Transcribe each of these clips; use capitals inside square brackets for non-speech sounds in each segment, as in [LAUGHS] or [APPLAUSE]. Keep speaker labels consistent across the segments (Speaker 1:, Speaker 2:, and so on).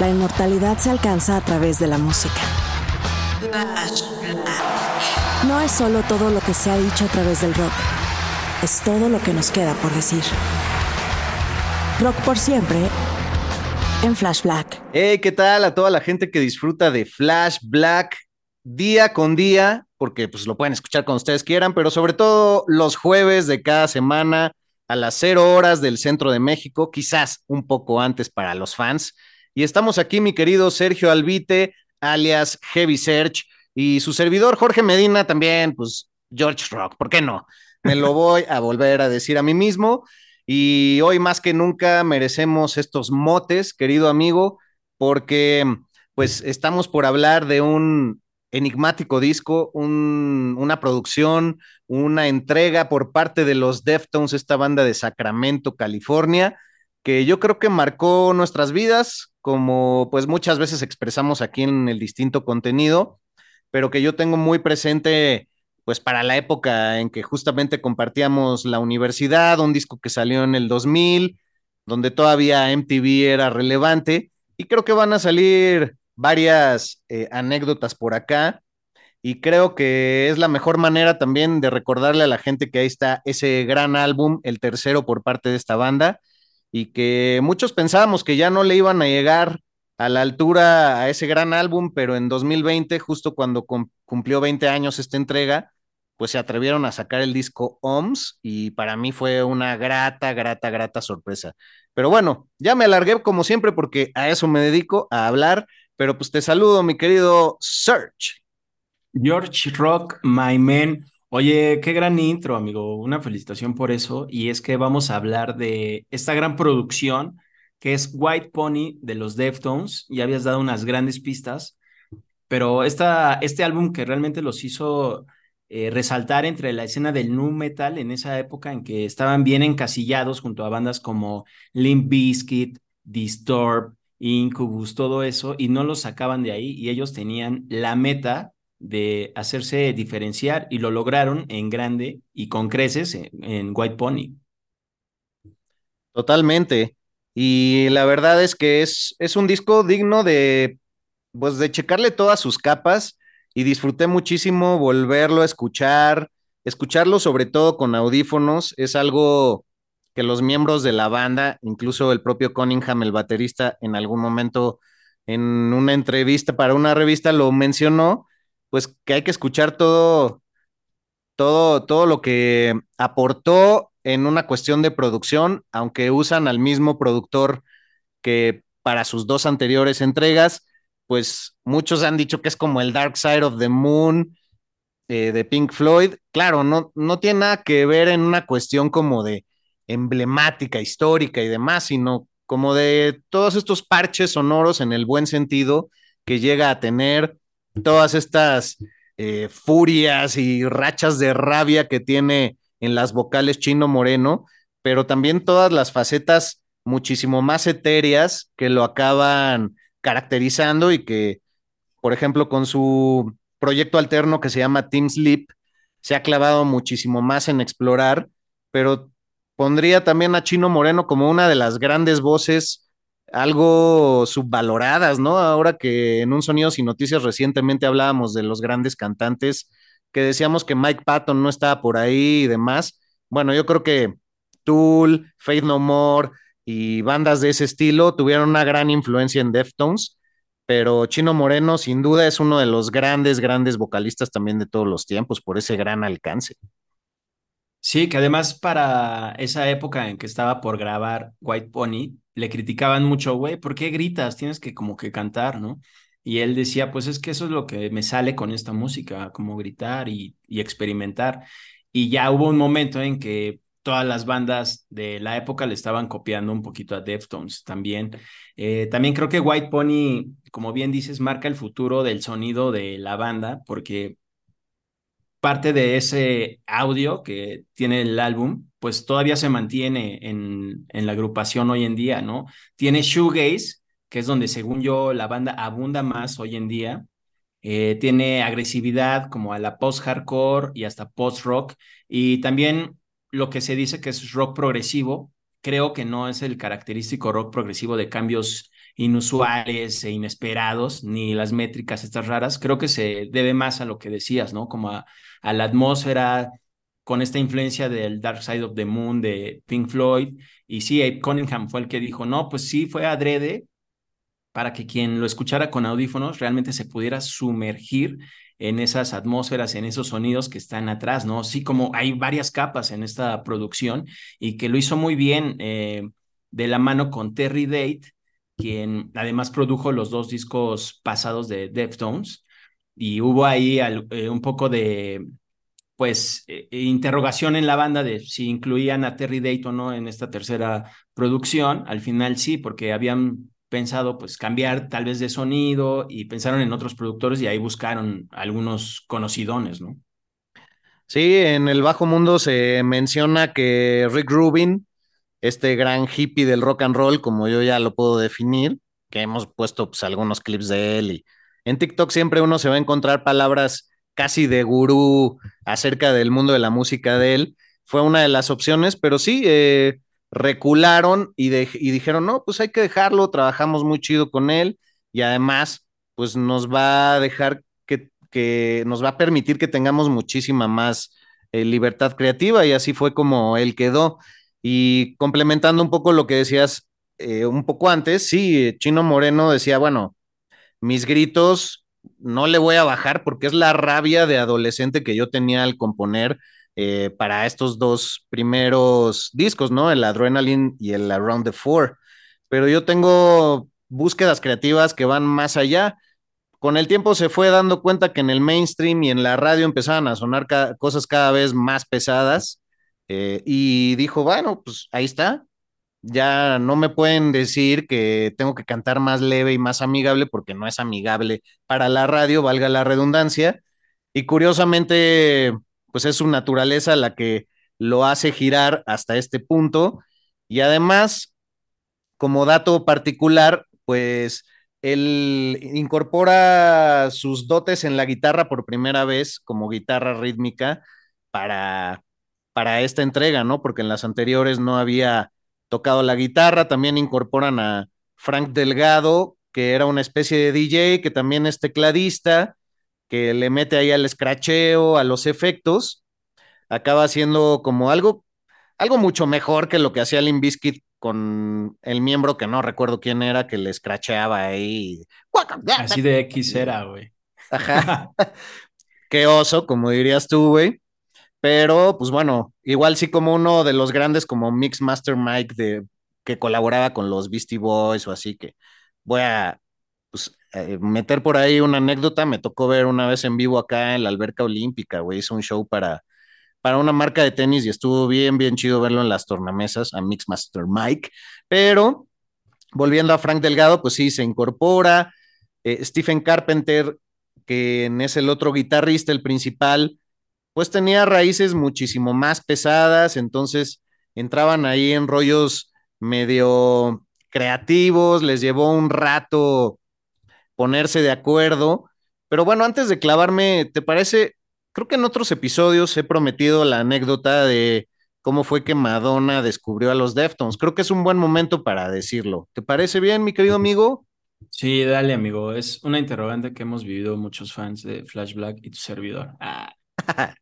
Speaker 1: La inmortalidad se alcanza a través de la música. No es solo todo lo que se ha dicho a través del rock, es todo lo que nos queda por decir. Rock por siempre en Flash Black.
Speaker 2: Hey, ¿qué tal a toda la gente que disfruta de Flash Black día con día? Porque pues lo pueden escuchar cuando ustedes quieran, pero sobre todo los jueves de cada semana a las cero horas del centro de México, quizás un poco antes para los fans. Y estamos aquí, mi querido Sergio Albite, alias Heavy Search, y su servidor Jorge Medina también, pues George Rock, ¿por qué no? Me lo voy a volver a decir a mí mismo. Y hoy más que nunca merecemos estos motes, querido amigo, porque pues estamos por hablar de un enigmático disco, un, una producción, una entrega por parte de los Deftones, esta banda de Sacramento, California, que yo creo que marcó nuestras vidas, como pues muchas veces expresamos aquí en el distinto contenido, pero que yo tengo muy presente pues para la época en que justamente compartíamos la universidad, un disco que salió en el 2000, donde todavía MTV era relevante, y creo que van a salir varias eh, anécdotas por acá, y creo que es la mejor manera también de recordarle a la gente que ahí está ese gran álbum, el tercero por parte de esta banda, y que muchos pensábamos que ya no le iban a llegar a la altura a ese gran álbum, pero en 2020, justo cuando cumplió 20 años esta entrega, pues se atrevieron a sacar el disco OMS y para mí fue una grata, grata, grata sorpresa. Pero bueno, ya me alargué como siempre porque a eso me dedico, a hablar, pero pues te saludo, mi querido Search.
Speaker 3: George Rock, my man. Oye, qué gran intro, amigo. Una felicitación por eso. Y es que vamos a hablar de esta gran producción que es White Pony de los Deftones. Ya habías dado unas grandes pistas, pero esta, este álbum que realmente los hizo eh, resaltar entre la escena del nu metal en esa época en que estaban bien encasillados junto a bandas como Limp Bizkit, Disturb, Incubus, todo eso, y no los sacaban de ahí, y ellos tenían la meta de hacerse diferenciar y lo lograron en grande y con creces en, White Pony.
Speaker 2: Totalmente. Y la verdad es que es, es un disco digno de, pues, de checarle todas sus capas y disfruté muchísimo volverlo a escuchar, escucharlo sobre todo con audífonos, es algo que los miembros de la banda, incluso el propio Cunningham, el baterista, en algún momento en una entrevista para una revista lo mencionó, pues que hay que escuchar todo, todo, todo lo que aportó en una cuestión de producción, aunque usan al mismo productor que para sus dos anteriores entregas, pues muchos han dicho que es como el Dark Side of the Moon eh, de Pink Floyd. Claro, no, no tiene nada que ver en una cuestión como de emblemática, histórica y demás, sino como de todos estos parches sonoros en el buen sentido que llega a tener todas estas eh, furias y rachas de rabia que tiene en las vocales Chino Moreno, pero también todas las facetas muchísimo más etéreas que lo acaban caracterizando y que, por ejemplo, con su proyecto alterno que se llama Team Sleep, se ha clavado muchísimo más en explorar, pero pondría también a Chino Moreno como una de las grandes voces algo subvaloradas, ¿no? Ahora que en un Sonidos y Noticias recientemente hablábamos de los grandes cantantes, que decíamos que Mike Patton no estaba por ahí y demás. Bueno, yo creo que Tool, Faith No More, y bandas de ese estilo tuvieron una gran influencia en Deftones, pero Chino Moreno sin duda es uno de los grandes, grandes vocalistas también de todos los tiempos por ese gran alcance.
Speaker 3: Sí, que además para esa época en que estaba por grabar White Pony, le criticaban mucho, güey, ¿por qué gritas? Tienes que como que cantar, ¿no? Y él decía, pues es que eso es lo que me sale con esta música, como gritar y, experimentar. Y ya hubo un momento en que todas las bandas de la época le estaban copiando un poquito a Deftones también. Eh, también creo que White Pony, como bien dices, marca el futuro del sonido de la banda, porque parte de ese audio que tiene el álbum, pues todavía se mantiene en, en la agrupación hoy en día, ¿no? Tiene shoegaze, que es donde según yo la banda abunda más hoy en día. Eh, tiene agresividad como a la post-hardcore y hasta post-rock. Y también lo que se dice que es rock progresivo, creo que no es el característico rock progresivo de cambios inusuales e inesperados, ni las métricas estas raras. Creo que se debe más a lo que decías, ¿no? Como a, a la atmósfera, con esta influencia del Dark Side of the Moon de Pink Floyd. Y sí, Abe Cunningham fue el que dijo, no, pues sí, fue adrede para que quien lo escuchara con audífonos realmente se pudiera sumergir en esas atmósferas, en esos sonidos que están atrás, ¿no? Sí, como hay varias capas en esta producción y que lo hizo muy bien eh, de la mano con Terry Date, quien además produjo los dos discos pasados de Deftones y hubo ahí eh, un poco de, pues, eh, interrogación en la banda de si incluían a Terry Date o no en esta tercera producción. Al final sí, porque habían pensado pues cambiar tal vez de sonido y pensaron en otros productores y ahí buscaron algunos conocidones, ¿no?
Speaker 2: Sí, en el bajo mundo se menciona que Rick Rubin, este gran hippie del rock and roll, como yo ya lo puedo definir, que hemos puesto pues, algunos clips de él y en TikTok siempre uno se va a encontrar palabras casi de gurú acerca del mundo de la música de él. Fue una de las opciones, pero sí, eh, recularon y, y dijeron, no, pues hay que dejarlo, trabajamos muy chido con él y además, pues nos va a dejar que, que nos va a permitir que tengamos muchísima más eh, libertad creativa y así fue como él quedó. Y complementando un poco lo que decías eh, un poco antes, sí, Chino Moreno decía, bueno, mis gritos no le voy a bajar porque es la rabia de adolescente que yo tenía al componer eh, para estos dos primeros discos, ¿no? El Adrenaline y el Around the Four. Pero yo tengo búsquedas creativas que van más allá. Con el tiempo se fue dando cuenta que en el mainstream y en la radio empezaban a sonar cosas cada vez más pesadas eh, y dijo, bueno, pues ahí está. Ya no me pueden decir que tengo que cantar más leve y más amigable porque no es amigable para la radio, valga la redundancia. Y curiosamente, pues es su naturaleza la que lo hace girar hasta este punto. Y además, como dato particular, pues él incorpora sus dotes en la guitarra por primera vez como guitarra rítmica para, para esta entrega, ¿no? Porque en las anteriores no había tocado la guitarra, también incorporan a Frank Delgado, que era una especie de DJ, que también es tecladista, que le mete ahí al escracheo, a los efectos, acaba siendo como algo, algo mucho mejor que lo que hacía Limp Bizkit con el miembro que no recuerdo quién era, que le escracheaba ahí.
Speaker 3: Así de X era, güey.
Speaker 2: Ajá. [LAUGHS] [LAUGHS] Qué oso, como dirías tú, güey. Pero, pues bueno, igual sí como uno de los grandes como Mix Master Mike de que colaboraba con los Beastie Boys o así que voy a pues, eh, meter por ahí una anécdota, me tocó ver una vez en vivo acá en la alberca olímpica, güey, hizo un show para, para una marca de tenis y estuvo bien, bien chido verlo en las tornamesas a Mixmaster Mike, pero volviendo a Frank Delgado, pues sí, se incorpora, eh, Stephen Carpenter, que es el otro guitarrista, el principal, pues tenía raíces muchísimo más pesadas, entonces entraban ahí en rollos medio creativos, les llevó un rato ponerse de acuerdo. Pero bueno, antes de clavarme, ¿te parece? Creo que en otros episodios he prometido la anécdota de cómo fue que Madonna descubrió a los Deftones. Creo que es un buen momento para decirlo. ¿Te parece bien, mi querido amigo?
Speaker 3: Sí, dale, amigo. Es una interrogante que hemos vivido muchos fans de Flash Black y tu servidor. Ah. [LAUGHS]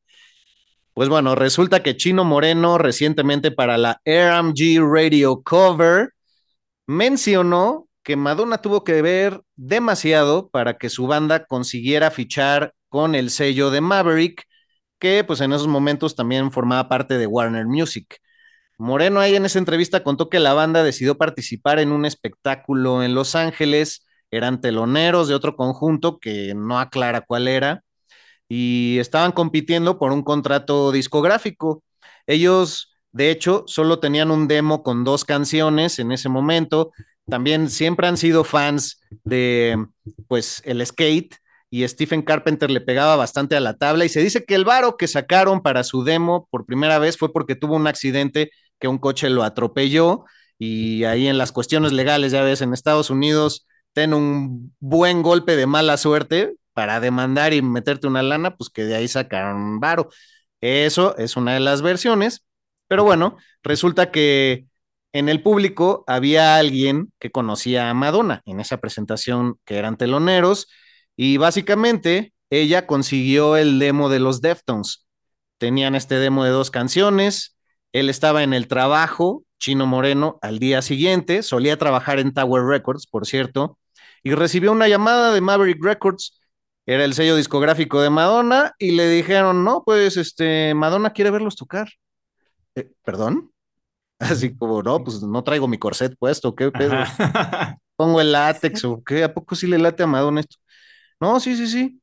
Speaker 2: pues bueno, resulta que Chino Moreno recientemente para la RMG Radio Cover mencionó que Madonna tuvo que ver demasiado para que su banda consiguiera fichar con el sello de Maverick, que pues en esos momentos también formaba parte de Warner Music. Moreno ahí en esa entrevista contó que la banda decidió participar en un espectáculo en Los Ángeles, eran teloneros de otro conjunto que no aclara cuál era, y estaban compitiendo por un contrato discográfico. Ellos, de hecho, solo tenían un demo con dos canciones en ese momento. También siempre han sido fans de, pues, el skate y Stephen Carpenter le pegaba bastante a la tabla y se dice que el varo que sacaron para su demo por primera vez fue porque tuvo un accidente que un coche lo atropelló y ahí en las cuestiones legales, ya ves, en Estados Unidos, ten un buen golpe de mala suerte para demandar y meterte una lana, pues que de ahí sacaron varo. Eso es una de las versiones, pero bueno, resulta que en el público había alguien que conocía a Madonna en esa presentación que eran teloneros y básicamente ella consiguió el demo de los Deftones. Tenían este demo de dos canciones, él estaba en el trabajo, Chino Moreno, al día siguiente, solía trabajar en Tower Records, por cierto, y recibió una llamada de Maverick Records era el sello discográfico de Madonna y le dijeron, no, pues este, Madonna quiere verlos tocar. Eh, ¿Perdón? [LAUGHS] Así como, no, pues no traigo mi corset puesto, ¿qué pedo? [LAUGHS] Pongo el látex o qué, ¿a poco sí le late a Madonna esto? No, sí, sí, sí.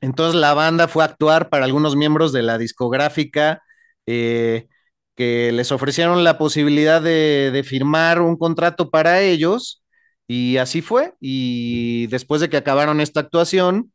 Speaker 2: Entonces la banda fue a actuar para algunos miembros de la discográfica eh, que les ofrecieron la posibilidad de, de firmar un contrato para ellos y así fue. Y después de que acabaron esta actuación,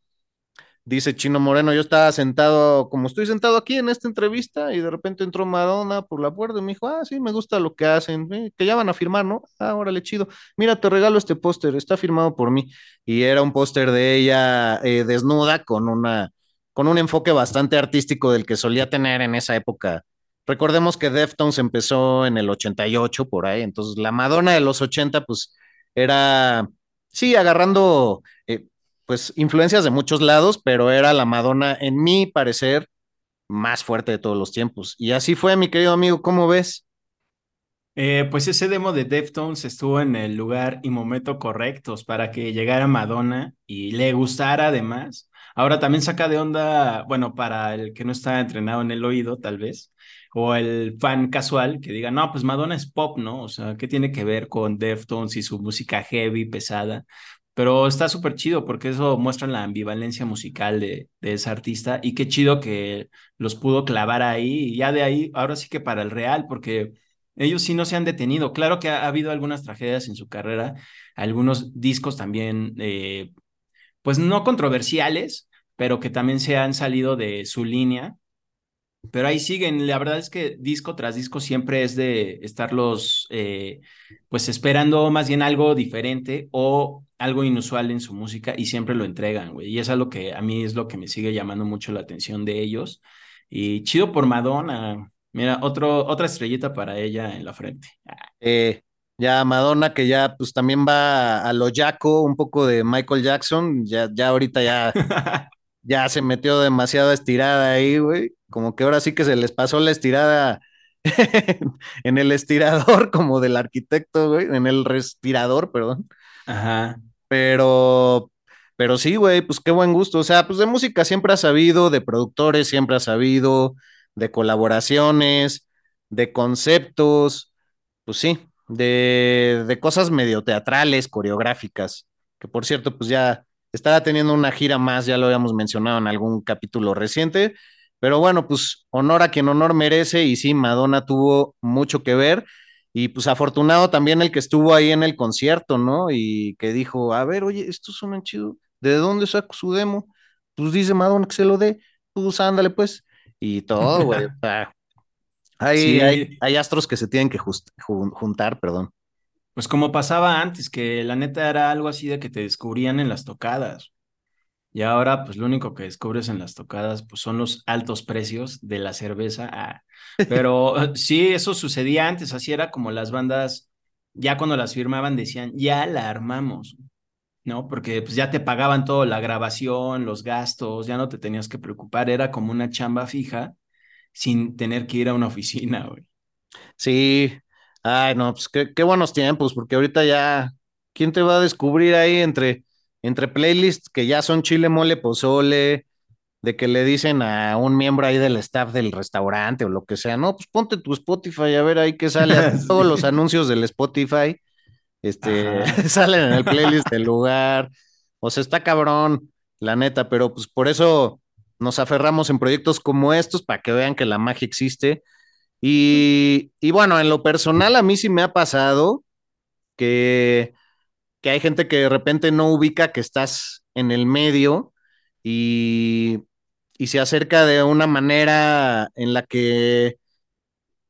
Speaker 2: Dice Chino Moreno, yo estaba sentado, como estoy sentado aquí en esta entrevista, y de repente entró Madonna por la puerta y me dijo, ah, sí, me gusta lo que hacen, eh, que ya van a firmar, ¿no? Ah, órale, chido. Mira, te regalo este póster, está firmado por mí. Y era un póster de ella eh, desnuda con una, con un enfoque bastante artístico del que solía tener en esa época. Recordemos que Deftones empezó en el 88 por ahí, entonces la Madonna de los 80, pues era, sí, agarrando pues influencias de muchos lados, pero era la Madonna, en mi parecer, más fuerte de todos los tiempos. Y así fue, mi querido amigo, ¿cómo ves?
Speaker 3: Eh, pues ese demo de Deftones estuvo en el lugar y momento correctos para que llegara Madonna y le gustara además. Ahora también saca de onda, bueno, para el que no está entrenado en el oído, tal vez, o el fan casual que diga, no, pues Madonna es pop, ¿no? O sea, ¿qué tiene que ver con Deftones y su música heavy, pesada? Pero está súper chido porque eso muestra la ambivalencia musical de, de ese artista y qué chido que los pudo clavar ahí y ya de ahí, ahora sí que para el real, porque ellos sí no se han detenido. Claro que ha, habido algunas tragedias en su carrera, algunos discos también, eh, pues no controversiales, pero que también se han salido de su línea pero ahí siguen, la verdad es que disco tras disco siempre es de estarlos eh, pues esperando más bien algo diferente o algo inusual en su música y siempre lo entregan, güey. Y es algo que a mí es lo que me sigue llamando mucho la atención de ellos. Y chido por Madonna. Mira, otro, otra estrellita para ella en la frente.
Speaker 2: Eh, ya Madonna, que ya pues también va a lo Jaco, un poco de Michael Jackson, ya, ya ahorita ya, [LAUGHS] ya se metió demasiado estirada ahí, güey como que ahora sí que se les pasó la estirada [LAUGHS] en el estirador, como del arquitecto, güey, en el respirador, perdón.
Speaker 3: Ajá.
Speaker 2: Pero, pero sí, güey, pues qué buen gusto. O sea, pues de música siempre ha sabido, de productores siempre ha sabido, de colaboraciones, de conceptos, pues sí, de, de cosas medio teatrales, coreográficas, que por cierto, pues ya estaba teniendo una gira más, ya lo habíamos mencionado en algún capítulo reciente, pero bueno, pues honor a quien honor merece y sí, Madonna tuvo mucho que ver y pues afortunado también el que estuvo ahí en el concierto, ¿no? Y que dijo, a ver, oye, esto suena chido, ¿de dónde saco su demo? Pues dice Madonna que se lo dé, pues ándale pues, y todo, güey. [LAUGHS] hay, hay, hay, astros que se tienen que juntar, perdón.
Speaker 3: Pues como pasaba antes, que la neta era algo así de que te descubrían en las tocadas. Y ahora, pues lo único que descubres en las tocadas, pues son los altos precios de la cerveza. Ah, [LAUGHS] pero sí, eso sucedía antes, así era como las bandas, ya cuando las firmaban decían, ya la armamos, ¿no? Porque pues ya te pagaban todo, la grabación, los gastos, ya no te tenías que preocupar, era como una chamba fija sin tener que ir a una oficina, güey.
Speaker 2: Sí, Ay, no, pues qué, qué buenos tiempos, porque ahorita ya, ¿quién te va a descubrir ahí entre, entre playlists que ya son chile, mole, pozole, de que le dicen a un miembro ahí del staff del restaurante o lo que sea, no, pues ponte tu Spotify a ver ahí qué sale, [LAUGHS] todos los anuncios del Spotify, este, [LAUGHS] salen en el [LAUGHS] playlist del lugar, o sea, está cabrón, la neta, pero pues por eso nos aferramos en proyectos como estos, para que vean que la magia existe. Y, y, bueno, en lo personal a mí sí me ha pasado que, que hay gente que de repente no ubica que estás en el medio y, y se acerca de una manera en la que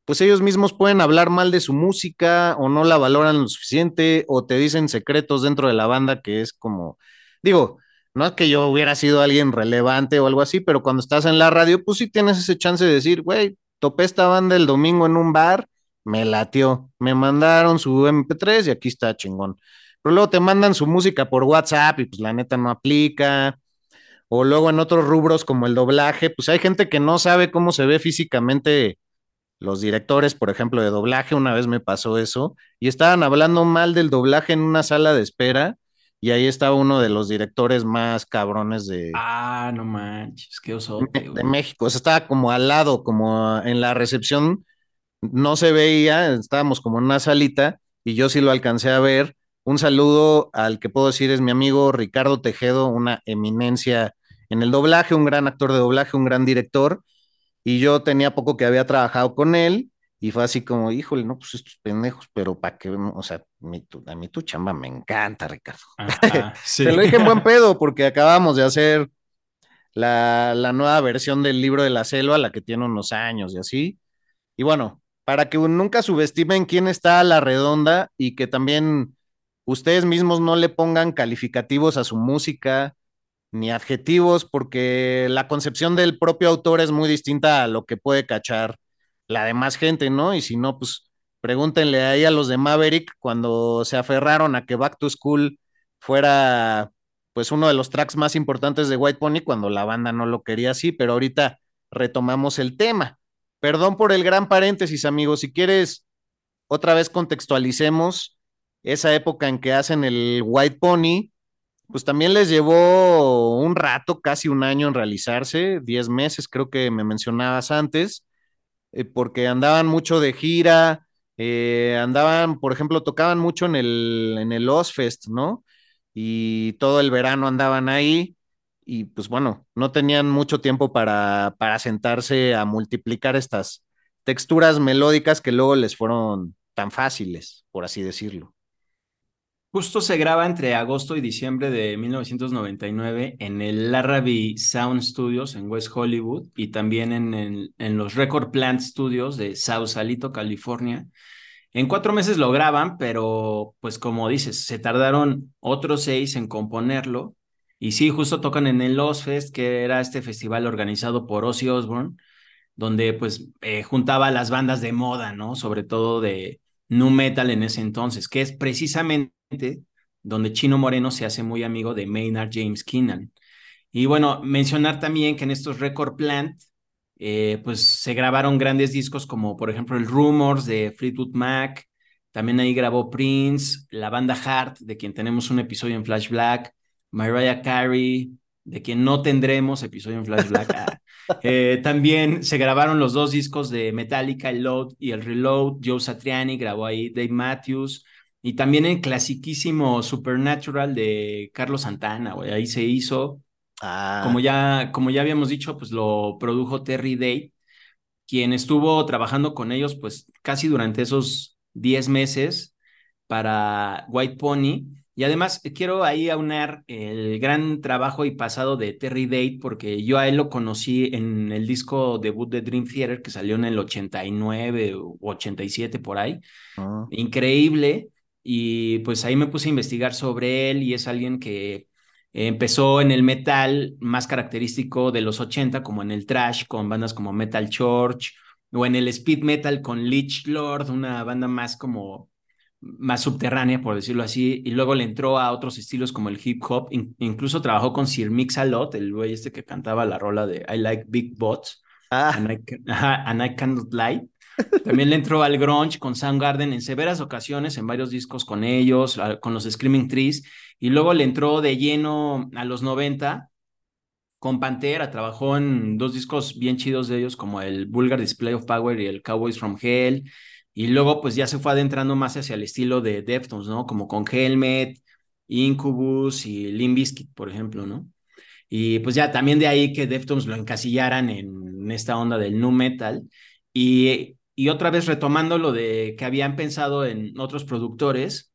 Speaker 2: pues ellos mismos pueden hablar mal de su música o no la valoran lo suficiente o te dicen secretos dentro de la banda que es como, digo, no es que yo hubiera sido alguien relevante o algo así, pero cuando estás en la radio, pues sí tienes ese chance de decir, güey, topé esta banda el domingo en un bar, me latió, me mandaron su MP3 y aquí está chingón. Pero luego te mandan su música por WhatsApp y pues la neta no aplica. O luego en otros rubros como el doblaje, pues hay gente que no sabe cómo se ve físicamente los directores, por ejemplo, de doblaje. Una vez me pasó eso y estaban hablando mal del doblaje en una sala de espera y ahí estaba uno de los directores más cabrones de.
Speaker 3: Ah, no manches, qué osote,
Speaker 2: De, México. O sea, estaba como al lado, como en la recepción, no se veía, estábamos como en una salita y yo sí lo alcancé a ver. Un saludo al que puedo decir es mi amigo Ricardo Tejedo, una eminencia en el doblaje, un gran actor de doblaje, un gran director. Y yo tenía poco que había trabajado con él y fue así como, híjole, no, pues estos pendejos, pero para qué, o sea, a mí tu chamba me encanta, Ricardo. [LAUGHS] Te lo dije en buen pedo, porque acabamos de hacer la, la, nueva versión del libro de la selva, la que tiene unos años y así. Y bueno, para que nunca subestimen quién está a la redonda y que también ustedes mismos no le pongan calificativos a su música ni adjetivos, porque la concepción del propio autor es muy distinta a lo que puede cachar la demás gente, ¿no? Y si no, pues pregúntenle ahí a los de Maverick cuando se aferraron a que Back to School fuera pues uno de los tracks más importantes de White Pony cuando la banda no lo quería así, pero ahorita retomamos el tema. Perdón por el gran paréntesis, amigos, si quieres otra vez contextualicemos esa época en que hacen el White Pony, pues también les llevó un rato, casi un año en realizarse, 10 meses creo que me mencionabas antes eh, porque andaban mucho de gira, eh, andaban, por ejemplo, tocaban mucho en el, en el Ozfest, ¿no? Y todo el verano andaban ahí y pues bueno, no tenían mucho tiempo para, para sentarse a multiplicar estas texturas melódicas que luego les fueron tan fáciles, por así decirlo.
Speaker 3: Justo se graba entre agosto y diciembre de 1999 en el Larrabee Sound Studios en West Hollywood y también en, en los Record Plant Studios de Sausalito, California. En cuatro meses lo graban, pero pues como dices, se tardaron otros seis en componerlo. Y sí, justo tocan en el Ozfest, que era este festival organizado por Ozzy Osbourne, donde pues eh, juntaba las bandas de moda, ¿no? Sobre todo de nu metal en ese entonces, que es precisamente donde Chino Moreno se hace muy amigo de Maynard James Keenan. Y bueno, mencionar también que en estos Record Plant, eh, pues se grabaron grandes discos como por ejemplo el Rumors de Fleetwood Mac, también ahí grabó Prince, la banda Heart, de quien tenemos un episodio en Flash Black, Mariah Carey, de quien no tendremos episodio en Flash Black. Ah, [LAUGHS] eh, también se grabaron los dos discos de Metallica, el Load y el Reload. Joe Satriani grabó ahí Dave Matthews. Y también el clasiquísimo Supernatural de Carlos Santana, güey. Ahí se hizo. Ah. Como, ya, como ya habíamos dicho, pues lo produjo Terry Day, quien estuvo trabajando con ellos, pues casi durante esos 10 meses para White Pony. Y además quiero ahí aunar el gran trabajo y pasado de Terry Date, porque yo a él lo conocí en el disco debut de Dream Theater, que salió en el 89 o 87 por ahí. Ah. Increíble y pues ahí me puse a investigar sobre él y es alguien que empezó en el metal más característico de los 80, como en el trash con bandas como Metal Church o en el speed metal con Lich Lord, una banda más como más subterránea, por decirlo así, y luego le entró a otros estilos como el hip hop, incluso trabajó con Sir Mix-a-Lot, el güey este que cantaba la rola de I Like Big Bots, ah. and, I, Cannot Lie. También le entró al grunge con Soundgarden en severas ocasiones, en varios discos con ellos, con los Screaming Trees, y luego le entró de lleno a los 90 con Pantera, trabajó en dos discos bien chidos de ellos, como el Vulgar Display of Power y el Cowboys from Hell, y luego pues ya se fue adentrando más hacia el estilo de Deftones, ¿no? Como con Helmet, Incubus y Limp Bizkit, por ejemplo, ¿no? Y pues ya también de ahí que Deftones lo encasillaran en esta onda del nu metal. Y, y otra vez retomando lo de que habían pensado en otros productores,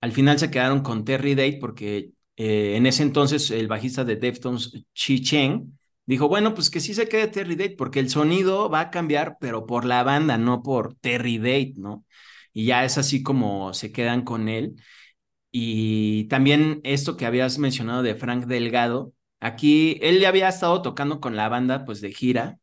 Speaker 3: al final se quedaron con Terry Date porque eh, en ese entonces el bajista de Deftones, Chi Cheng, dijo, bueno, pues que sí se quede Terry Date porque el sonido va a cambiar, pero por la banda, no por Terry Date, ¿no? Y ya es así como se quedan con él. Y también esto que habías mencionado de Frank Delgado, aquí él ya había estado tocando con la banda pues de gira,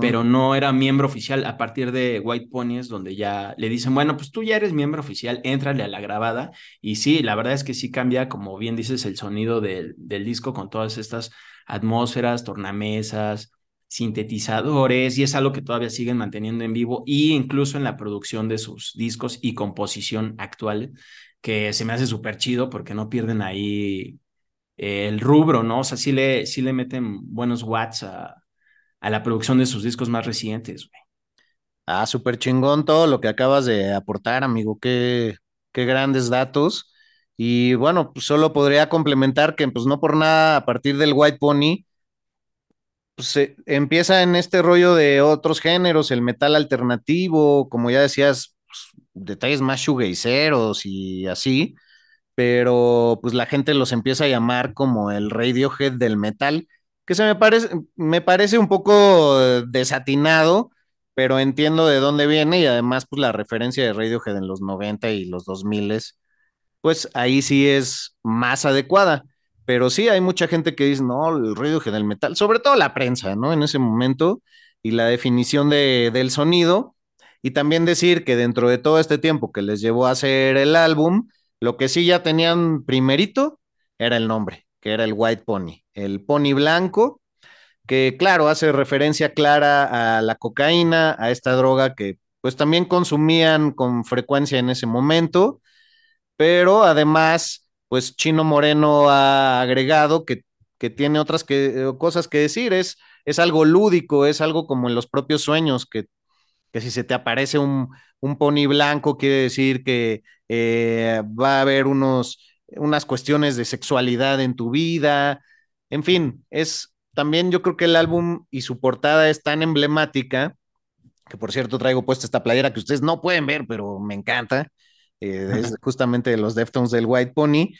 Speaker 3: pero no era miembro oficial a partir de White Ponies, donde ya le dicen, bueno, pues tú ya eres miembro oficial, éntrale a la grabada. Y sí, la verdad es que sí cambia, como bien dices, el sonido del, del disco con todas estas atmósferas, tornamesas, sintetizadores, y es algo que todavía siguen manteniendo en vivo, y incluso en la producción de sus discos y composición actual, que se me hace súper chido porque no pierden ahí el rubro, ¿no? O sea, sí le, sí le meten buenos watts a, a la producción de sus discos más recientes, güey.
Speaker 2: Ah, súper chingón todo lo que acabas de aportar, amigo. Qué, qué grandes datos. Y bueno, pues solo podría complementar que pues no por nada a partir del White Pony, pues empieza en este rollo de otros géneros, el metal alternativo, como ya decías, pues, detalles más shoegazeros y así, pero pues la gente los empieza a llamar como el Radiohead del metal que se me parece, me parece un poco desatinado, pero entiendo de dónde viene y además pues la referencia de Radiohead en los 90 y los 2000, pues ahí sí es más adecuada. Pero sí hay mucha gente que dice, no, el Radiohead del metal, sobre todo la prensa, ¿no? En ese momento y la definición de, del sonido. Y también decir que dentro de todo este tiempo que les llevó a hacer el álbum, lo que sí ya tenían primerito era el nombre que era el White Pony, el pony blanco, que claro, hace referencia clara a la cocaína, a esta droga que pues también consumían con frecuencia en ese momento, pero además, pues Chino Moreno ha agregado que, que tiene otras que, cosas que decir, es, es algo lúdico, es algo como en los propios sueños, que, que si se te aparece un, un pony blanco, quiere decir que eh, va a haber unos unas cuestiones de sexualidad en tu vida, en fin, es también yo creo que el álbum y su portada es tan emblemática, que por cierto traigo puesta esta playera que ustedes no pueden ver, pero me encanta, eh, es justamente de los Deftones del White Pony,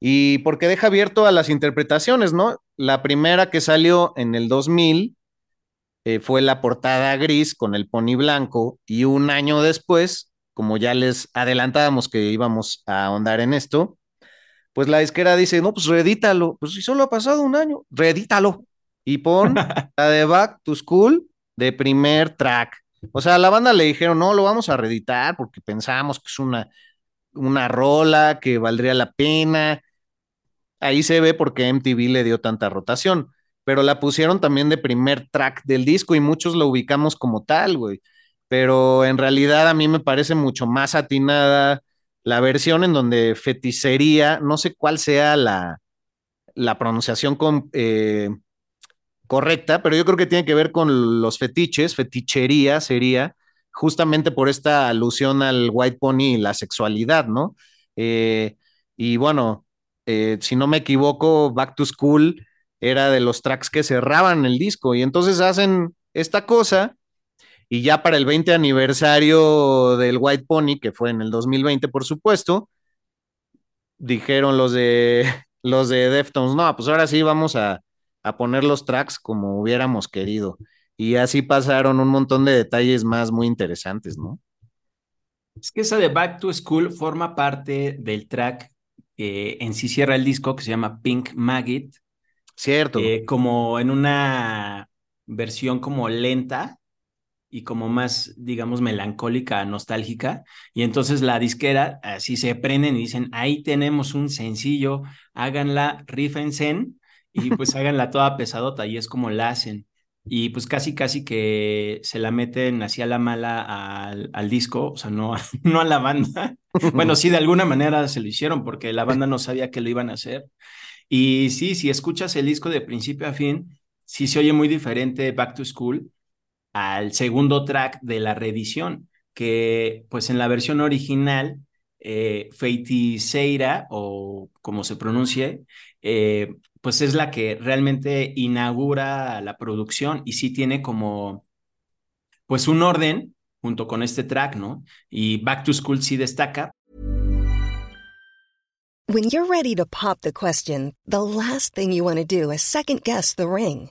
Speaker 2: y porque deja abierto a las interpretaciones, ¿no? La primera que salió en el 2000 eh, fue la portada gris con el pony blanco, y un año después como ya les adelantábamos que íbamos a ahondar en esto, pues la disquera dice, no, pues reedítalo, pues si solo ha pasado un año, reedítalo y pon [LAUGHS] la de Back to School de primer track. O sea, a la banda le dijeron, no, lo vamos a reeditar porque pensamos que es una, una rola que valdría la pena. Ahí se ve porque MTV le dio tanta rotación, pero la pusieron también de primer track del disco y muchos lo ubicamos como tal, güey pero en realidad a mí me parece mucho más atinada la versión en donde feticería, no sé cuál sea la, la pronunciación eh, correcta, pero yo creo que tiene que ver con los fetiches, fetichería sería justamente por esta alusión al white pony y la sexualidad, ¿no? Eh, y bueno, eh, si no me equivoco, Back to School era de los tracks que cerraban el disco y entonces hacen esta cosa y ya para el 20 aniversario del White Pony, que fue en el 2020, por supuesto, dijeron los de [LAUGHS] los de Deftones, no, pues ahora sí vamos a, a poner los tracks como hubiéramos querido. Y así pasaron un montón de detalles más muy interesantes, ¿no?
Speaker 3: Es que esa de Back to School forma parte del track que en sí cierra el disco que se llama Pink Maggot.
Speaker 2: Cierto.
Speaker 3: Eh, como en una versión como lenta, y como más, digamos, melancólica, nostálgica. Y entonces la disquera así se prenden y dicen, ahí tenemos un sencillo, háganla, rífense y [LAUGHS] pues háganla toda pesadota y es como la hacen. y pues casi, casi que se la meten hacia la mala al, al disco, o sea, no, [LAUGHS] no a la banda. bueno, sí, de alguna manera se lo hicieron porque la banda no sabía que lo iban a hacer. Y sí, si escuchas el disco de principio a fin, sí se oye muy diferente Back to School al segundo track de la reedición, que pues en la versión original, eh, Seira, o como se pronuncie, eh, pues es la que realmente inaugura la producción y sí tiene como, pues un orden junto con este track, ¿no? Y Back to School sí destaca.
Speaker 4: When you're ready to pop the question, the last thing you want to do is second guess the ring.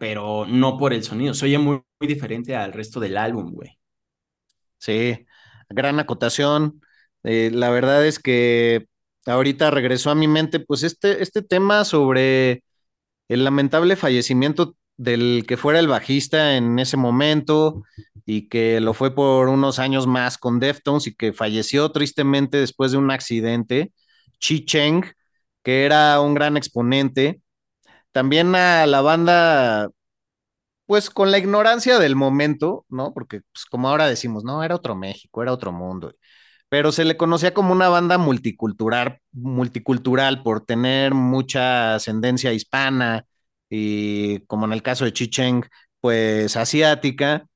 Speaker 3: Pero no por el sonido. Se oye muy, diferente al resto del álbum, güey.
Speaker 2: Sí, gran acotación. Eh, la verdad es que ahorita regresó a mi mente, pues este, este tema sobre el lamentable fallecimiento del que fuera el bajista en ese momento y que lo fue por unos años más con Deftones y que falleció tristemente después de un accidente, Chi Cheng, que era un gran exponente. También a la banda, pues con la ignorancia del momento, ¿no? Porque pues, como ahora decimos, no, era otro México, era otro mundo pero se le conocía como una banda multicultural, multicultural por tener mucha ascendencia hispana y como en el caso de Chicheng, pues asiática.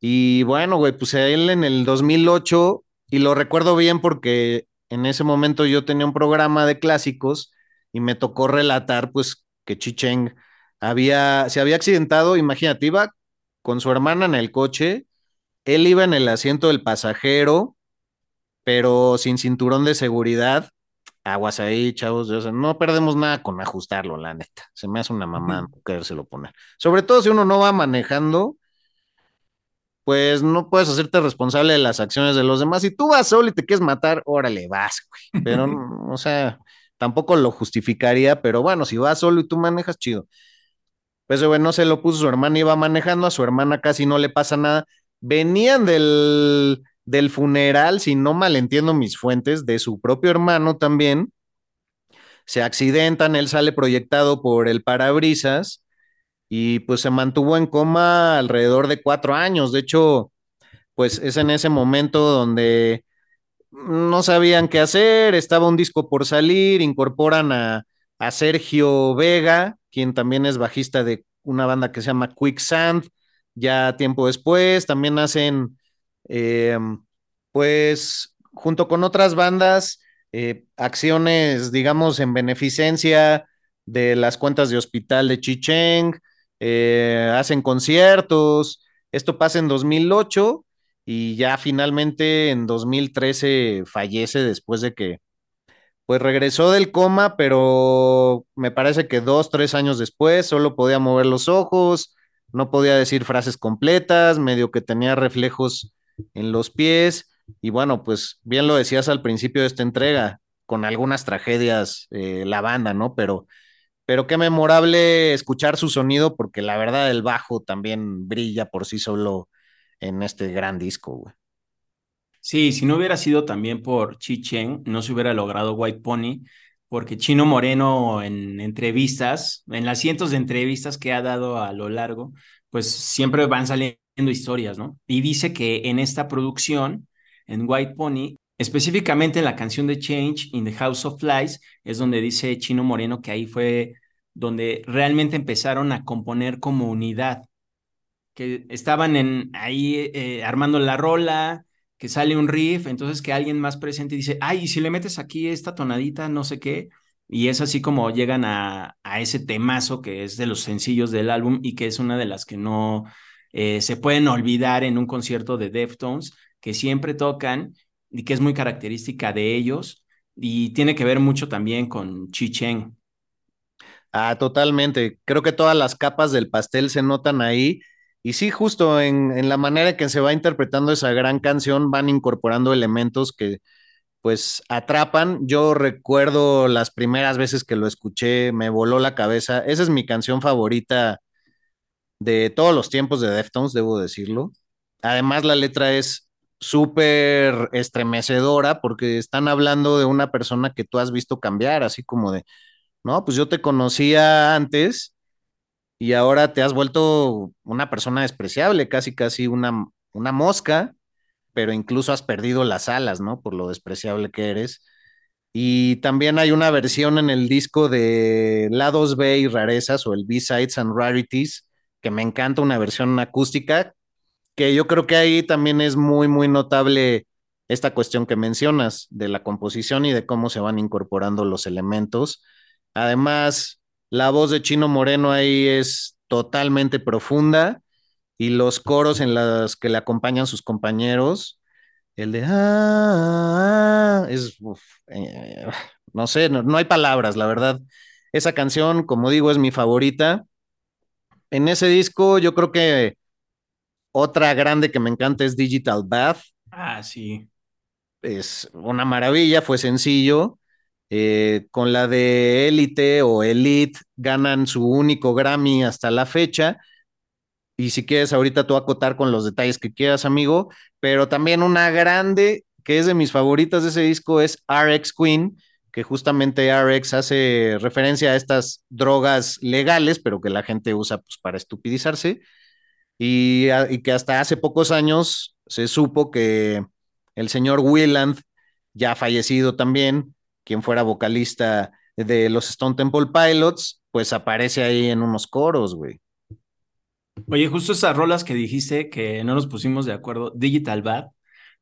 Speaker 2: Y bueno, güey, pues él en el 2008, y lo recuerdo bien porque en ese momento yo tenía un programa de clásicos y me tocó relatar pues que Chicheng había, se había accidentado, imagínate, iba con su hermana en el coche, él iba en el asiento del pasajero, pero sin cinturón de seguridad, aguas ahí, chavos. no perdemos nada con ajustarlo, la neta. Se me hace una mamá querérselo poner. Sobre todo si uno no va manejando, pues no puedes hacerte responsable de las acciones de los demás. Si tú vas solo y te quieres matar, órale, vas, güey. Pero, [LAUGHS] o sea, tampoco lo justificaría, pero bueno, si vas solo y tú manejas, chido. Pues, güey, no se lo puso su hermana, iba manejando, a su hermana casi no le pasa nada. Venían del del funeral, si no malentiendo mis fuentes, de su propio hermano también. Se accidentan, él sale proyectado por el parabrisas y pues se mantuvo en coma alrededor de cuatro años. De hecho, pues es en ese momento donde no sabían qué hacer, estaba un disco por salir, incorporan a, a Sergio Vega, quien también es bajista de una banda que se llama Quicksand, ya tiempo después, también hacen eh, pues junto con otras bandas, eh, acciones, digamos, en beneficencia de las cuentas de hospital de Chicheng, eh, hacen conciertos Esto pasa en 2008 y ya finalmente en 2013 fallece después de que, pues regresó del coma, pero me parece que dos, tres años después solo podía mover los ojos, no podía decir frases completas, medio que tenía reflejos en los pies. Y bueno, pues bien lo decías al principio de esta entrega, con algunas tragedias eh, la banda, ¿no? Pero, pero qué memorable escuchar su sonido, porque la verdad el bajo también brilla por sí solo en este gran disco, güey.
Speaker 3: Sí, si no hubiera sido también por Chi Cheng, no se hubiera logrado White Pony, porque Chino Moreno en entrevistas, en las cientos de entrevistas que ha dado a lo largo, pues siempre van saliendo historias, ¿no? Y dice que en esta producción, en White Pony, específicamente en la canción de Change in the House of Flies, es donde dice Chino Moreno que ahí fue donde realmente empezaron a componer como unidad, que estaban en, ahí eh, armando la rola, que sale un riff, entonces que alguien más presente dice, ay, si le metes aquí esta tonadita, no sé qué, y es así como llegan a, a ese temazo que es de los sencillos del álbum y que es una de las que no eh, se pueden olvidar en un concierto de Deftones, que siempre tocan y que es muy característica de ellos y tiene que ver mucho también con Chi Cheng.
Speaker 2: Ah, totalmente. Creo que todas las capas del pastel se notan ahí. Y sí, justo en, en la manera que se va interpretando esa gran canción, van incorporando elementos que pues atrapan. Yo recuerdo las primeras veces que lo escuché, me voló la cabeza. Esa es mi canción favorita de todos los tiempos de Deftones, debo decirlo. Además, la letra es súper estremecedora porque están hablando de una persona que tú has visto cambiar, así como de, no, pues yo te conocía antes y ahora te has vuelto una persona despreciable, casi, casi una, una mosca, pero incluso has perdido las alas, ¿no? Por lo despreciable que eres. Y también hay una versión en el disco de Lados B y Rarezas o el B-Sides and Rarities, que me encanta una versión acústica, que yo creo que ahí también es muy, muy notable esta cuestión que mencionas de la composición y de cómo se van incorporando los elementos. Además, la voz de Chino Moreno ahí es totalmente profunda y los coros en los que le acompañan sus compañeros, el de ah, es eh, no sé, no, no hay palabras, la verdad. Esa canción, como digo, es mi favorita en ese disco yo creo que otra grande que me encanta es Digital Bath.
Speaker 3: Ah, sí.
Speaker 2: Es una maravilla, fue sencillo. Eh, con la de Elite o Elite ganan su único Grammy hasta la fecha. Y si quieres, ahorita tú acotar con los detalles que quieras, amigo. Pero también una grande que es de mis favoritas de ese disco es RX Queen, que justamente RX hace referencia a estas drogas legales, pero que la gente usa pues, para estupidizarse, y, y, que hasta hace pocos años se supo que el señor Willand, ya fallecido también, quien fuera vocalista de los Stone Temple Pilots, pues aparece ahí en unos coros, güey.
Speaker 3: Oye, justo esas rolas que dijiste que no nos pusimos de acuerdo, Digital Bad,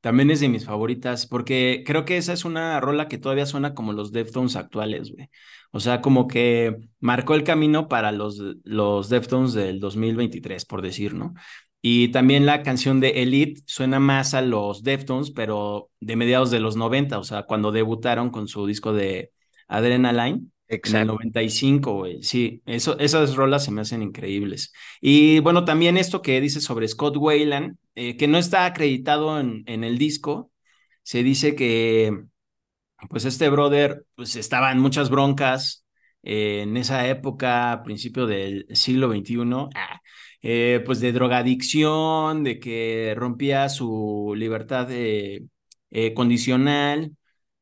Speaker 3: también es de mis favoritas, porque creo que esa es una rola que todavía suena como los Deftones actuales, güey. O sea, como que marcó el camino para los, los Deftones del 2023, por decir, ¿no? Y también la canción de Elite suena más a los Deftones, pero de mediados de los 90, o sea, cuando debutaron con su disco de Adrenaline. Exacto. En el 95, güey. Sí, eso, esas rolas se me hacen increíbles. Y bueno, también esto que dice sobre Scott Wayland, eh, que no está acreditado en, en, el disco, se dice que, pues este brother, pues estaba en muchas broncas eh, en esa época, principio del siglo XXI, ah, eh, pues de drogadicción, de que rompía su libertad condicional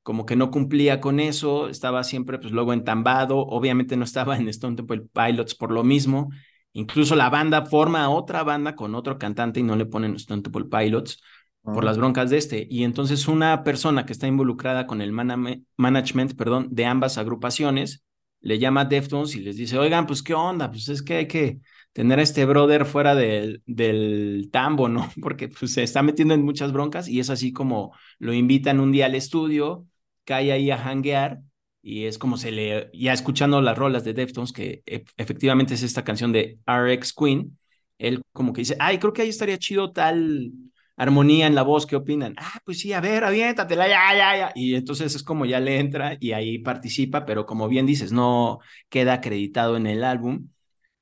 Speaker 3: como que no cumplía con eso, estaba siempre pues luego entambado, obviamente no estaba en Stone Temple Pilots por lo mismo, incluso la banda forma otra banda con otro cantante y no le ponen Stone Temple Pilots por las broncas de este, y entonces una persona que está involucrada con el management, perdón, de ambas agrupaciones, le llama a Deftones y les dice, oigan, pues qué onda, pues es que hay que tener a este brother fuera del, del tambo, ¿no? [LAUGHS] Porque pues, se está metiendo en muchas broncas y es así como lo invitan un día al estudio cae ahí a hanguear y es como se le, ya escuchando las rolas de Deftones, que e, efectivamente es esta canción de RX Queen, él como que dice, ay, creo que ahí estaría chido tal armonía en la voz, ¿qué opinan? Ah, pues sí, a ver, aviéntatela, ya, ya, ya. Y entonces es como ya le entra y ahí participa, pero como bien dices, no queda acreditado en el álbum.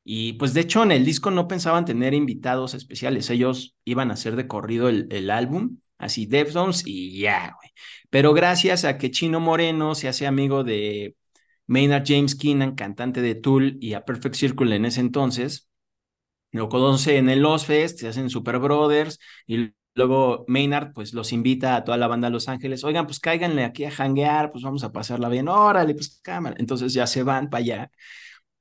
Speaker 3: Y pues de hecho en el disco no pensaban tener invitados especiales, ellos iban a hacer de corrido el, el álbum, así Deftones y ya, güey. Pero gracias a que Chino Moreno se hace amigo de Maynard James Keenan, cantante de Tool y a Perfect Circle en ese entonces, lo conoce en el Los Fest, se hacen Super Brothers y Luego Maynard pues los invita a toda la banda a Los Ángeles, oigan, pues cáiganle aquí a janguear, pues vamos a pasarla bien, órale, pues cámara. Entonces ya se van para allá.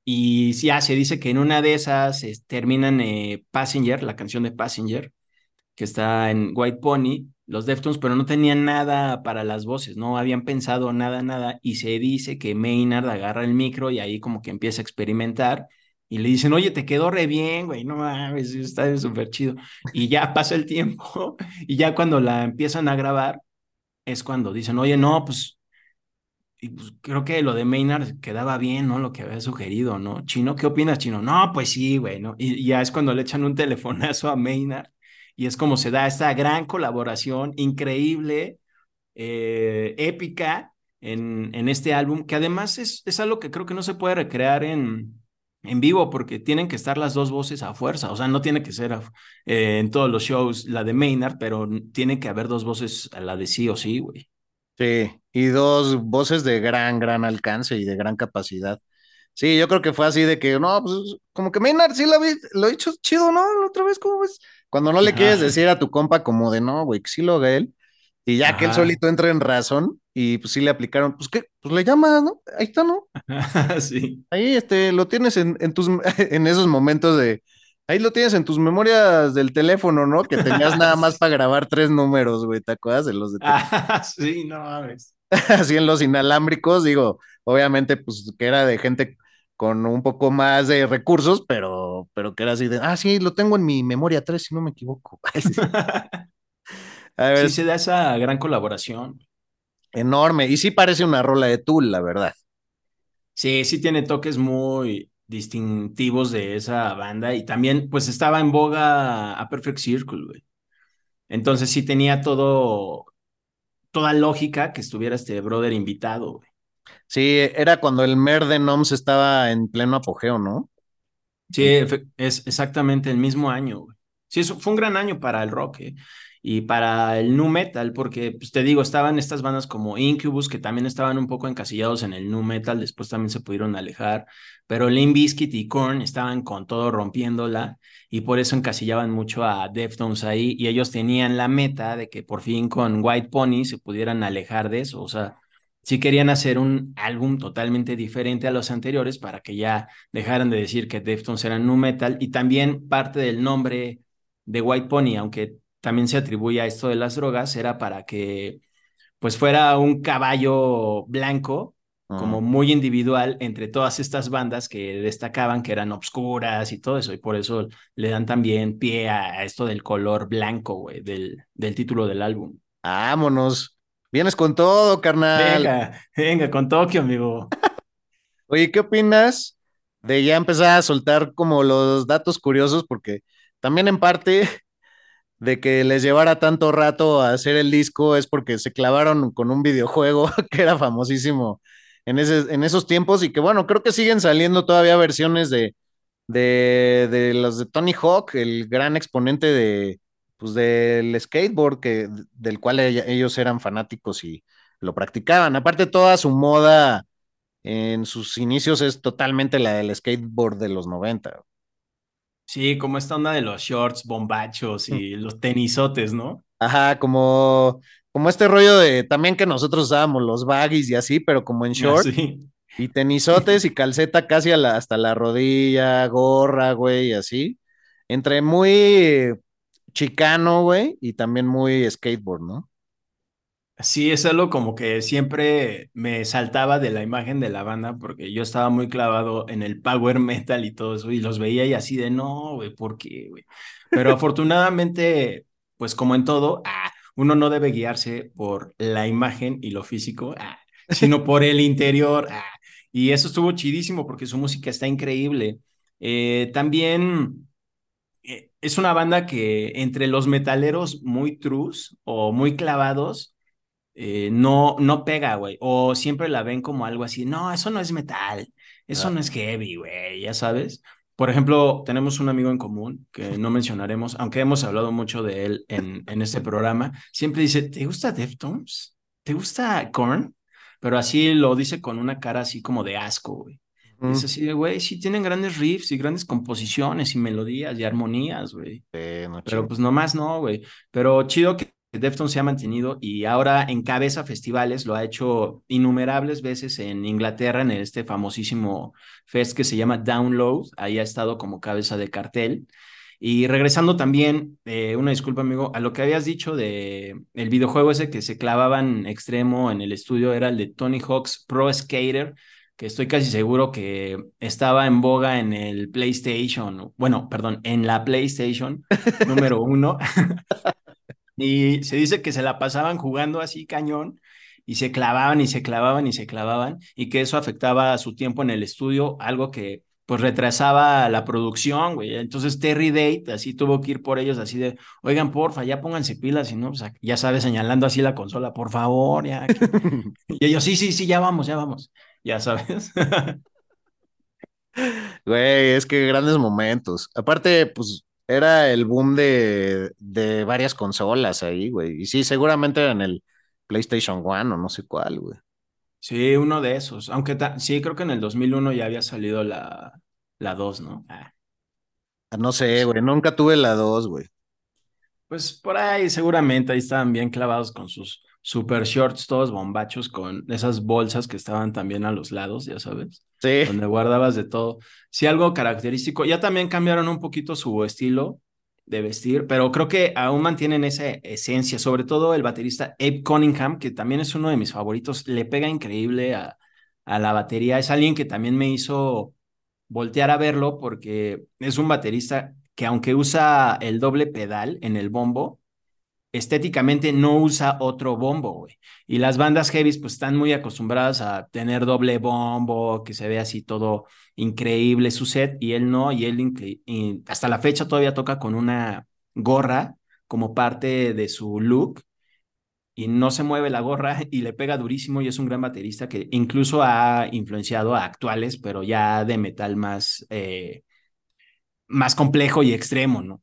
Speaker 3: Y ya se dice que en una de esas terminan eh, Passenger, la canción de Passenger, que está en White Pony, los Deftones, pero no tenían nada para las voces, no habían pensado nada, nada. Y se dice que Maynard agarra el micro y ahí como que empieza a experimentar y le dicen, oye, te quedó re bien, güey, no mames, está súper chido. Y ya pasa el tiempo [LAUGHS] y ya cuando la empiezan a grabar es cuando dicen, oye, no, pues, y pues creo que lo de Maynard quedaba bien, ¿no? Lo que había sugerido, ¿no? Chino, ¿qué opinas, Chino? No, pues sí, güey, ¿no? Y, ya es cuando le echan un telefonazo a Maynard y es como se da esta gran colaboración increíble, eh, épica en, en este álbum, que además es, es algo que creo que no se puede recrear en en vivo porque tienen que estar las dos voces a fuerza, o sea, no tiene que ser eh, en todos los shows la de Maynard, pero tiene que haber dos voces a la de sí o sí, güey.
Speaker 2: Sí, y dos voces de gran, gran alcance y de gran capacidad. Sí, yo creo que fue así de que, no, pues como que Maynard sí lo, lo he hecho chido, ¿no? La otra vez, ¿cómo ves? Cuando no le quieres decir a tu compa como de, no, güey, que sí lo haga él, y ya que él solito entra en razón, y pues sí le aplicaron, pues qué, pues le llamas, ¿no? Ahí está, ¿no? [LAUGHS]
Speaker 3: sí.
Speaker 2: Ahí este, lo tienes en, en, tus, [LAUGHS] en esos momentos de, ahí lo tienes en tus memorias del teléfono, ¿no? Que tenías nada [LAUGHS] más para grabar tres números, güey, ¿te acuerdas de los de
Speaker 3: Ah, sí, no mames. [LAUGHS]
Speaker 2: Así en los inalámbricos, digo, obviamente, pues que era de gente con un poco más de recursos, pero, pero que era así de, ah, sí, lo tengo en mi memoria 3, si no me equivoco. [LAUGHS] [LAUGHS]
Speaker 3: A ver. Sí se da esa gran colaboración.
Speaker 2: Enorme. Y sí parece una rola de Tool, la verdad.
Speaker 3: Sí, sí tiene toques muy distintivos de esa banda. Y también, pues estaba en boga a Perfect Circle, güey. Entonces sí tenía todo, toda lógica que estuviera este brother invitado, güey.
Speaker 2: Sí, era cuando el Mer de Noms estaba en pleno apogeo, ¿no?
Speaker 3: Sí, es exactamente el mismo año, güey. Sí, eso fue un gran año para el rock, ¿eh? Y para el nu metal, porque pues te digo, estaban estas bandas como Incubus que también estaban un poco encasillados en el nu metal, después también se pudieron alejar, pero Limp Bizkit y Korn estaban con todo rompiéndola y por eso encasillaban mucho a Deftones ahí y ellos tenían la meta de que por fin con White Pony se pudieran alejar de eso, o sea, sí querían hacer un álbum totalmente diferente a los anteriores para que ya dejaran de decir que Deftones eran nu metal y también parte del nombre de White Pony, aunque también se atribuye a esto de las drogas, era para que pues fuera un caballo blanco, como muy individual entre todas estas bandas que destacaban que eran obscuras y todo eso, y por eso le dan también pie a esto del color blanco, güey, del, del título del álbum.
Speaker 2: Vámonos. Vienes con todo, carnal.
Speaker 3: Venga, venga, con Tokio, amigo. [LAUGHS]
Speaker 2: Oye, ¿qué opinas de ya empezar a soltar como los datos curiosos? Porque también en parte de que les llevara tanto rato a hacer el disco es porque se clavaron con un videojuego [LAUGHS] que era famosísimo en, ese, en esos tiempos y que bueno, creo que siguen saliendo todavía versiones de, de, de los de Tony Hawk, el gran exponente de, pues, del skateboard, que, del cual ellos eran fanáticos y lo practicaban. Aparte, toda su moda en sus inicios es totalmente la del skateboard de los 90.
Speaker 3: Sí, como esta onda de los shorts, bombachos y los tenisotes, ¿no?
Speaker 2: Ajá, como, como este rollo de también que nosotros usábamos los baggies y así, pero como en ah, shorts. [LAUGHS] Y tenisotes y calceta casi hasta la rodilla, gorra, güey, y así. Entre muy chicano, güey, y también muy skateboard, ¿no?
Speaker 3: Sí, es algo como que siempre me saltaba de la imagen de la banda porque yo estaba muy clavado en el power [LAUGHS] metal y todo eso y los veía y así de no, güey, ¿por qué, güey? Pero afortunadamente, pues como en todo, ah, uno no debe guiarse por la imagen y lo físico, ah, sino por el interior. Ah, y eso estuvo chidísimo porque su música está increíble. Eh, también eh, es una banda que entre los metaleros muy trus o muy clavados, eh, no, no pega, güey. O siempre la ven como algo así, no, eso no es metal, eso
Speaker 2: Ah.
Speaker 3: no es heavy, güey, ya sabes. Por ejemplo, tenemos un amigo en común que no mencionaremos, aunque hemos hablado mucho de él en, en este programa. Siempre dice, ¿te gusta Deftones? ¿Te gusta Korn? Pero así lo dice con una cara así como de asco, güey.
Speaker 2: Mm.
Speaker 3: Es así de, güey, sí tienen grandes riffs y grandes composiciones y melodías y armonías, güey.
Speaker 2: Sí, no,
Speaker 3: Pero pues nomás no, güey. Pero chido que Deftones se ha mantenido y ahora encabeza festivales, lo ha hecho innumerables veces en Inglaterra, en este famosísimo fest que se llama Download, ahí ha estado como cabeza de cartel. Y regresando también, eh, una disculpa, amigo, a lo que habías dicho de el videojuego ese que se clavaban extremo en el estudio, era el de Tony Hawk's Pro Skater, que estoy casi seguro que estaba en boga en el PlayStation, bueno, perdón, en la PlayStation [LAUGHS] número uno. [LAUGHS] y se dice que se la pasaban jugando así cañón y se clavaban y se clavaban y se clavaban y que eso afectaba a su tiempo en el estudio, algo que pues retrasaba la producción, güey. Entonces Terry Date así tuvo que ir por ellos así de, oigan, porfa, ya pónganse pilas y no, pues, ya sabes, señalando así la consola, por favor, ya. que-". [LAUGHS] Y ellos, sí, sí, sí, ya vamos, ya vamos, ya sabes. [LAUGHS]
Speaker 2: Güey, es que grandes momentos. Aparte, pues era el boom de, de varias consolas ahí, güey. Y sí, seguramente era en el PlayStation One o no sé cuál, güey.
Speaker 3: Sí, uno de esos. Aunque sí, creo que en el 2001 ya había salido la, la 2, ¿no? Ah,
Speaker 2: Ah, No sé, güey, nunca tuve la 2, güey.
Speaker 3: pues por ahí seguramente ahí estaban bien clavados con sus super shorts, todos bombachos, con esas bolsas que estaban también a los lados, ya sabes,
Speaker 2: Sí.
Speaker 3: donde guardabas de todo. Sí, algo característico. Ya también cambiaron un poquito su estilo de vestir, pero creo que aún mantienen esa esencia, sobre todo el baterista Abe Cunningham, que también es uno de mis favoritos, le pega increíble a, a la batería. Es alguien que también me hizo voltear a verlo porque es un baterista que aunque usa el doble pedal en el bombo, estéticamente no usa otro bombo, güey. Y las bandas heavies pues están muy acostumbradas a tener doble bombo, que se ve así todo increíble su set, y él no, y él hasta la fecha todavía toca con una gorra como parte de su look, y no se mueve la gorra [LAUGHS] y le pega durísimo y es un gran baterista que incluso ha influenciado a actuales, pero ya de metal más, eh, más complejo y extremo, ¿no?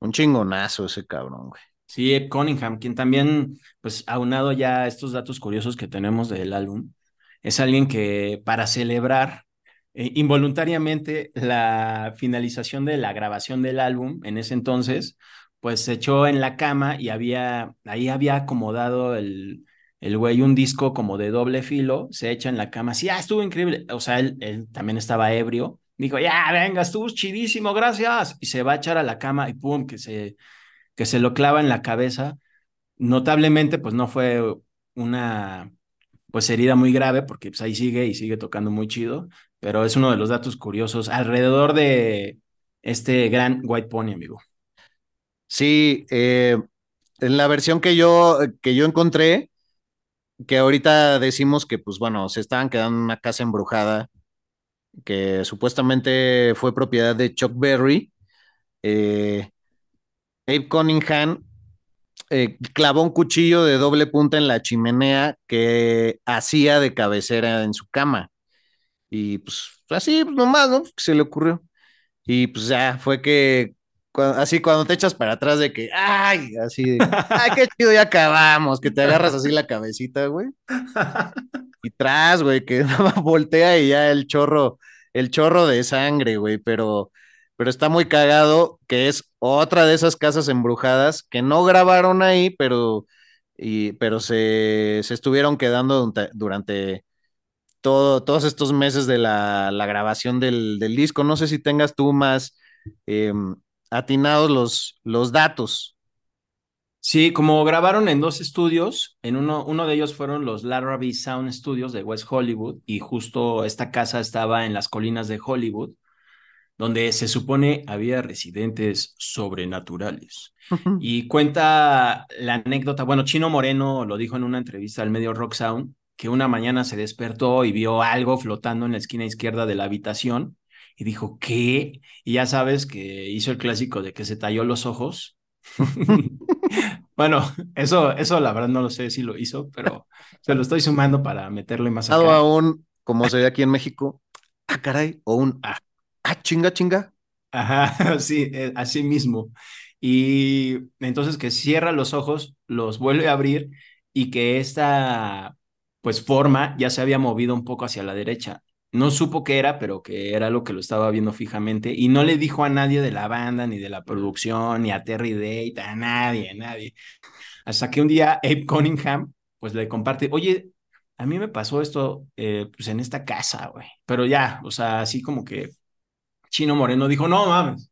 Speaker 2: Un chingonazo ese cabrón, güey.
Speaker 3: Sí, Cunningham, quien también, pues, aunado ya estos datos curiosos que tenemos del álbum, es alguien que para celebrar eh, involuntariamente la finalización de la grabación del álbum en ese entonces, pues se echó en la cama y había, ahí había acomodado el, el güey un disco como de doble filo, se echa en la cama, sí, ah, estuvo increíble, o sea, él, él también estaba ebrio, dijo, ya, venga, estuvo chidísimo, gracias, y se va a echar a la cama y pum, que se que se lo clava en la cabeza. Notablemente, pues no fue una pues herida muy grave, porque pues ahí sigue y sigue tocando muy chido, pero es uno de los datos curiosos alrededor de este gran White Pony, amigo.
Speaker 2: Sí, eh, en la versión que yo, que yo encontré, que ahorita decimos que, pues bueno, se estaban quedando en una casa embrujada que supuestamente fue propiedad de Chuck Berry. Eh, Abe Cunningham eh, clavó un cuchillo de doble punta en la chimenea que hacía de cabecera en su cama. Y pues así, pues, nomás, ¿no? Se le ocurrió. Y pues ya fue que, así cuando te echas para atrás de que, ay, así de, ay, qué chido, ya acabamos, que te agarras así la cabecita, güey. Y tras, güey, que [LAUGHS] voltea y ya el chorro, el chorro de sangre, güey, pero, pero está muy cagado que es otra de esas casas embrujadas que no grabaron ahí, pero, y, pero se, se estuvieron quedando durante, todo, todos estos meses de la, la grabación del, del disco. No sé si tengas tú más eh, atinados los, los datos.
Speaker 3: Sí, como grabaron en dos estudios, en uno, uno de ellos fueron los Larrabee Sound Studios de West Hollywood, y justo esta casa estaba en las colinas de Hollywood, donde se supone había residentes sobrenaturales. Y cuenta la anécdota, bueno, Chino Moreno lo dijo en una entrevista al medio Rock Sound, que una mañana se despertó y vio algo flotando en la esquina izquierda de la habitación y dijo, ¿qué? Y ya sabes que hizo el clásico de que se talló los ojos. [LAUGHS] bueno, eso, eso la verdad no lo sé si lo hizo, pero se lo estoy sumando para meterle más acá.
Speaker 2: a un, como se ve aquí en México, ah, caray, o un, ah, ah chinga, chinga.
Speaker 3: Ajá, [LAUGHS] sí, eh, así mismo. Y entonces que cierra los ojos, los vuelve a abrir y que esta pues forma ya se había movido un poco hacia la derecha. No supo qué era, pero que era lo que lo estaba viendo fijamente y no le dijo a nadie de la banda, ni de la producción, ni a Terry Date, a nadie, nadie. Hasta que un día Abe Cunningham pues le comparte, oye, a mí me pasó esto eh, pues en esta casa, güey. Pero ya, o sea, así como que Chino Moreno dijo, no mames,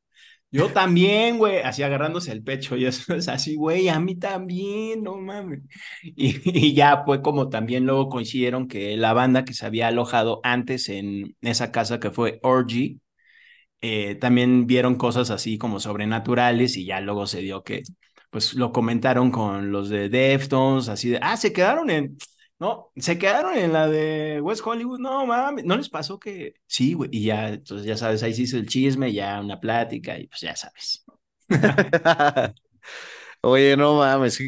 Speaker 3: yo también, güey, así agarrándose el pecho y eso es así, güey, a mí también, no mames. Y, ya fue como también luego coincidieron que la banda que se había alojado antes en esa casa que fue Orgy, eh, también vieron cosas así como sobrenaturales y ya luego se dio que, pues lo comentaron con los de Deftones, así de, ah, se quedaron en, no, se quedaron en la de West Hollywood, no mames, ¿no les pasó que sí, güey? Y ya, entonces ya sabes, ahí se hizo el chisme, ya una plática y pues ya sabes. [LAUGHS]
Speaker 2: Oye, no mames,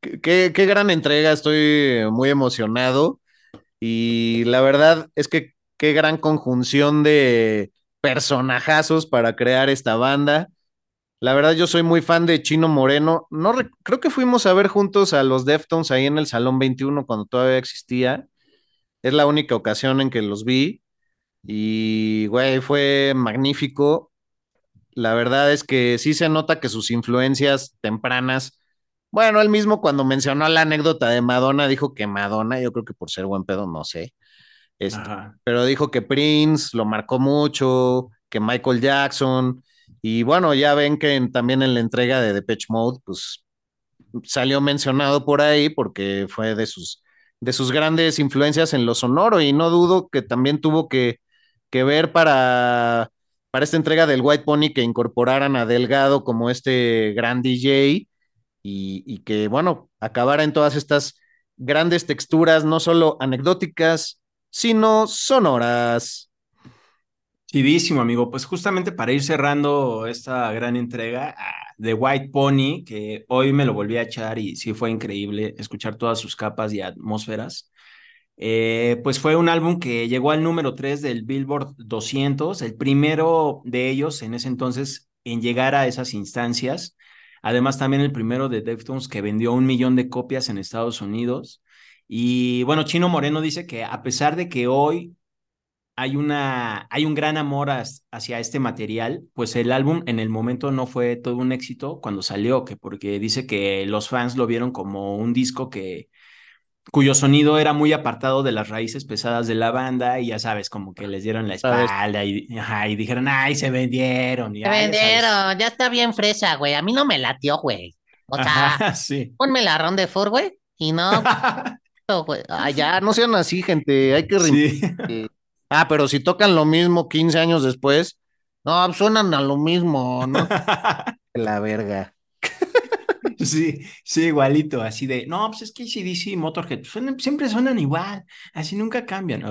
Speaker 2: qué, qué gran entrega, estoy muy emocionado y la verdad es que qué gran conjunción de personajazos para crear esta banda. La verdad, yo soy muy fan de Chino Moreno. No creo que fuimos a ver juntos a los Deftones ahí en el Salón 21 cuando todavía existía. Es la única ocasión en que los vi. Y, güey, fue magnífico. La verdad es que sí se nota que sus influencias tempranas. Bueno, él mismo cuando mencionó la anécdota de Madonna, dijo que Madonna, yo creo que por ser buen pedo, no sé. Este, pero dijo que Prince lo marcó mucho, que Michael Jackson y bueno, ya ven que también en la entrega de Depeche Mode, pues salió mencionado por ahí porque fue de sus, de sus grandes influencias en lo sonoro y no dudo que también tuvo que, que ver para, para esta entrega del White Pony que incorporaran a Delgado como este gran DJ y, y que, bueno, acabara en todas estas grandes texturas, no solo anecdóticas, sino sonoras.
Speaker 3: Chidísimo, amigo. Pues justamente para ir cerrando esta gran entrega ah, de White Pony, que hoy me lo volví a echar y sí fue increíble escuchar todas sus capas y atmósferas. Eh, pues fue un álbum que llegó al número 3 del Billboard 200, el primero de ellos en ese entonces en llegar a esas instancias. Además, también el primero de Deftones que vendió un millón de copias en Estados Unidos. Y bueno, Chino Moreno dice que a pesar de que hoy hay, una, hay un gran amor hacia este material, pues el álbum en el momento no fue todo un éxito cuando salió, que porque dice que los fans lo vieron como un disco que cuyo sonido era muy apartado de las raíces pesadas de la banda y ya sabes, como que les dieron la espalda y, y, dijeron, ay, se vendieron.
Speaker 5: se vendieron, ya, está bien fresa, güey. A mí no me latió, güey. O sea, [LAUGHS] sí. ponme la ronda de Ford, güey, y no... [LAUGHS]
Speaker 2: ya, no sean así, gente. Hay que sí. [LAUGHS] Ah, pero si tocan lo mismo 15 años después, no, suenan a lo mismo, ¿no? [LAUGHS] La verga.
Speaker 3: Sí, sí, igualito, así de, no, pues es que ACDC y Motorhead siempre suenan igual, así nunca cambian.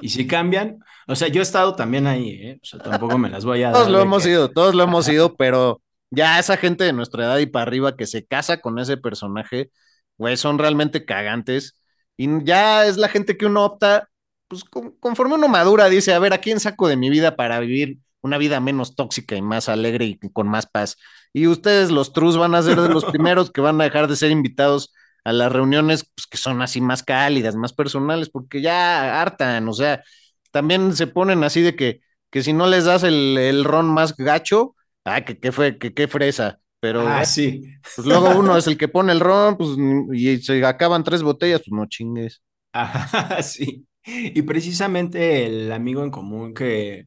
Speaker 3: Y si cambian, o sea, yo he estado también ahí, ¿eh? O sea, tampoco me las voy a
Speaker 2: dar. Todos lo hemos ido, todos lo hemos ido, pero ya esa gente de nuestra edad y para arriba que se casa con ese personaje, güey, son realmente cagantes. Y ya es la gente que uno opta pues conforme uno madura, dice, a ver, ¿a quién saco de mi vida para vivir una vida menos tóxica y más alegre y con más paz? Y ustedes, los trus, van a ser de los [LAUGHS] primeros que van a dejar de ser invitados a las reuniones pues, que son así más cálidas, más personales, porque ya hartan, o sea, también se ponen así de que, que si no les das el, ron más gacho, ah, que qué fue, que qué fresa. Pero
Speaker 3: ah, sí.
Speaker 2: pues luego [LAUGHS] uno es el que pone el ron, pues, y se acaban tres botellas, pues no chingues.
Speaker 3: Ajá, [LAUGHS] sí. Y precisamente el amigo en común que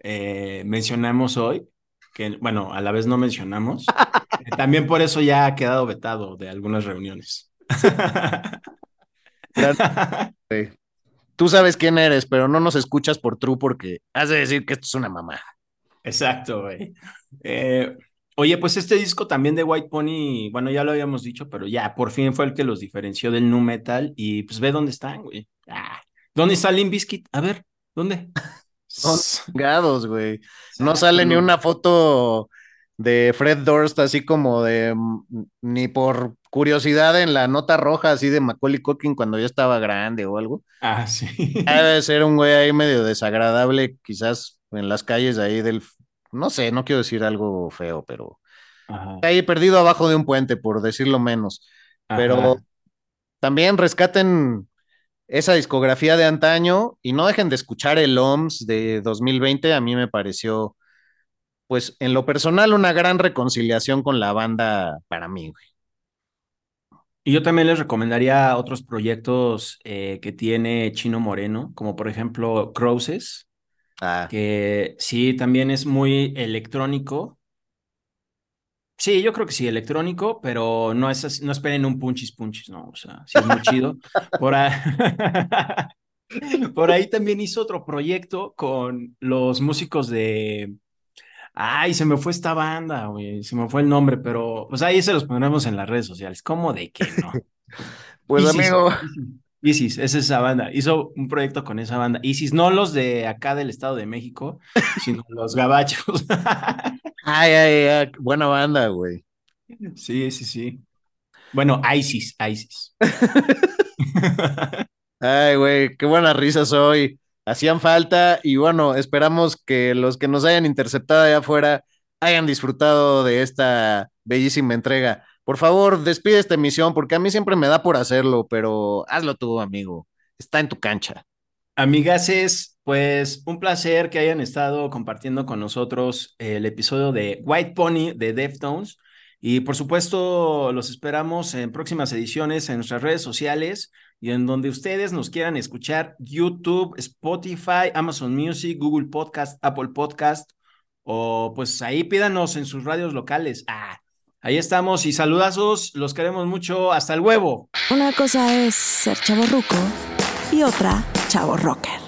Speaker 3: eh, mencionamos hoy, que bueno, a la vez no mencionamos, eh, también por eso ya ha quedado vetado de algunas reuniones. [LAUGHS]
Speaker 2: Tú sabes quién eres, pero no nos escuchas por true porque has de decir que esto es una mamá.
Speaker 3: Exacto, güey. Eh, oye, pues este disco también de White Pony, bueno, ya lo habíamos dicho, pero ya por fin fue el que los diferenció del nu metal y pues ve dónde están, güey. Ah, ¿Dónde está Limp Bizkit? A ver, ¿dónde? [LAUGHS]
Speaker 2: Son gados, güey. No sale ni una foto de Fred Durst así como de mm, ni por curiosidad en la nota roja así de Macaulay Culkin cuando ya estaba grande o algo.
Speaker 3: Ah, sí.
Speaker 2: Debe ser un güey ahí medio desagradable, quizás en las calles ahí del, no sé, no quiero decir algo feo, pero ahí perdido abajo de un puente, por decirlo menos. Pero también rescaten esa discografía de antaño y no dejen de escuchar el OMS de 2020. A mí me pareció, pues en lo personal, una gran reconciliación con la banda para mí, güey.
Speaker 3: Y yo también les recomendaría otros proyectos eh, que tiene Chino Moreno, como por ejemplo Crosses, ah. que sí, también es muy electrónico. Sí, yo creo que sí, electrónico, pero no, es, no esperen un punchis punchis, no, o sea, sí es muy chido. Por ahí, [LAUGHS] por ahí también hizo otro proyecto con los músicos de Ay, se me fue esta banda, güey, se me fue el nombre, pero pues ahí se los pondremos en las redes sociales. ¿Cómo de qué no? [LAUGHS]
Speaker 2: pues amigo.
Speaker 3: Isis, es esa banda. Hizo un proyecto con esa banda. Isis, no los de acá del Estado de México, sino los gabachos. [LAUGHS]
Speaker 2: ay, ay, ay, buena banda, güey.
Speaker 3: Sí, sí, sí. Bueno, Isis, Isis. [LAUGHS]
Speaker 2: ay, güey, qué buena risa soy hacían falta y bueno, esperamos que los que nos hayan interceptado allá afuera hayan disfrutado de esta bellísima entrega. Por favor, despide esta emisión porque a mí siempre me da por hacerlo, pero hazlo tú, amigo. Está en tu cancha.
Speaker 3: Amigases, pues un placer que hayan estado compartiendo con nosotros el episodio de White Pony de Deftones. Y por supuesto, los esperamos en próximas ediciones en nuestras redes sociales y en donde ustedes nos quieran escuchar, YouTube, Spotify, Amazon Music, Google Podcast, Apple Podcast, o pues ahí pídanos en sus radios locales. Ah, ahí estamos y saludazos, los queremos mucho, hasta el huevo.
Speaker 1: Una cosa es ser chavo ruco y otra chavo rocker.